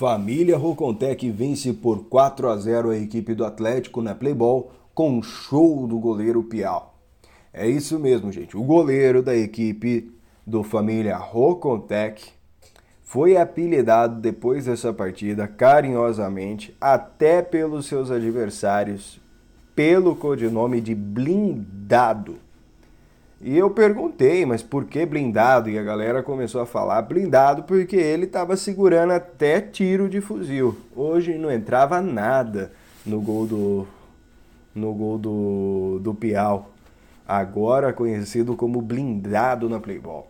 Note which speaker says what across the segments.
Speaker 1: Família Rocontec vence por 4 a 0 a equipe do Atlético na Playball com um show do goleiro Piau. É isso mesmo, gente. O goleiro da equipe do Família Rocontec foi apelidado depois dessa partida carinhosamente até pelos seus adversários pelo codinome de Blindado. E eu perguntei, mas por que blindado? E a galera começou a falar blindado porque ele estava segurando até tiro de fuzil. Hoje não entrava nada no gol do no gol do, do Piau, agora conhecido como blindado na Playboy.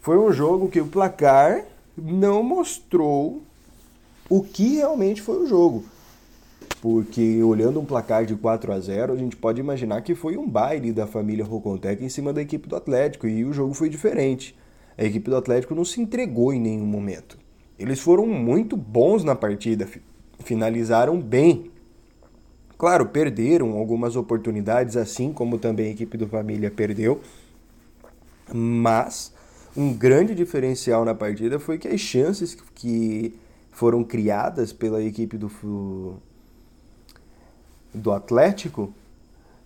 Speaker 1: Foi um jogo que o placar não mostrou o que realmente foi o jogo porque olhando um placar de 4 a 0 a gente pode imaginar que foi um baile da família Rocontec em cima da equipe do Atlético e o jogo foi diferente. A equipe do Atlético não se entregou em nenhum momento. Eles foram muito bons na partida, finalizaram bem. Claro, perderam algumas oportunidades, assim como também a equipe do Família perdeu, mas um grande diferencial na partida foi que as chances que foram criadas pela equipe do, do Atlético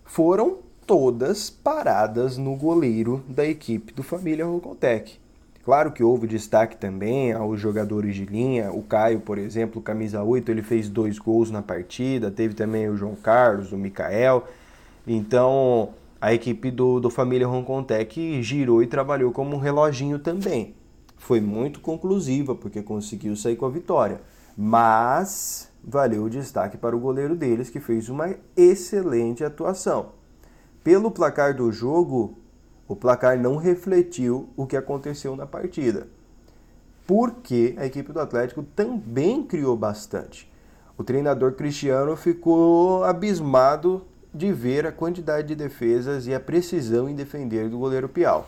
Speaker 1: foram todas paradas no goleiro da equipe do Família Rocontec. Claro que houve destaque também aos jogadores de linha. O Caio, por exemplo, camisa 8, ele fez dois gols na partida. Teve também o João Carlos, o Mikael. Então, a equipe do, do Família Roncontec girou e trabalhou como um reloginho também. Foi muito conclusiva, porque conseguiu sair com a vitória. Mas valeu o destaque para o goleiro deles, que fez uma excelente atuação. Pelo placar do jogo, o placar não refletiu o que aconteceu na partida, porque a equipe do Atlético também criou bastante. O treinador Cristiano ficou abismado de ver a quantidade de defesas e a precisão em defender do goleiro Piau.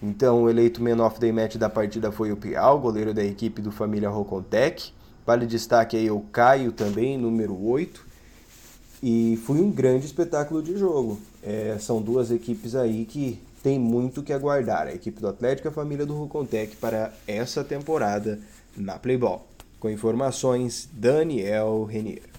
Speaker 1: Então, o eleito man of the match da partida foi o Piau, goleiro da equipe do Família Rocontec. Vale destaque aí o Caio também, número 8. E foi um grande espetáculo de jogo. É, são duas equipes aí que tem muito que aguardar. A equipe do Atlético e a família do Rucontec para essa temporada na Playball. Com informações, Daniel Renier.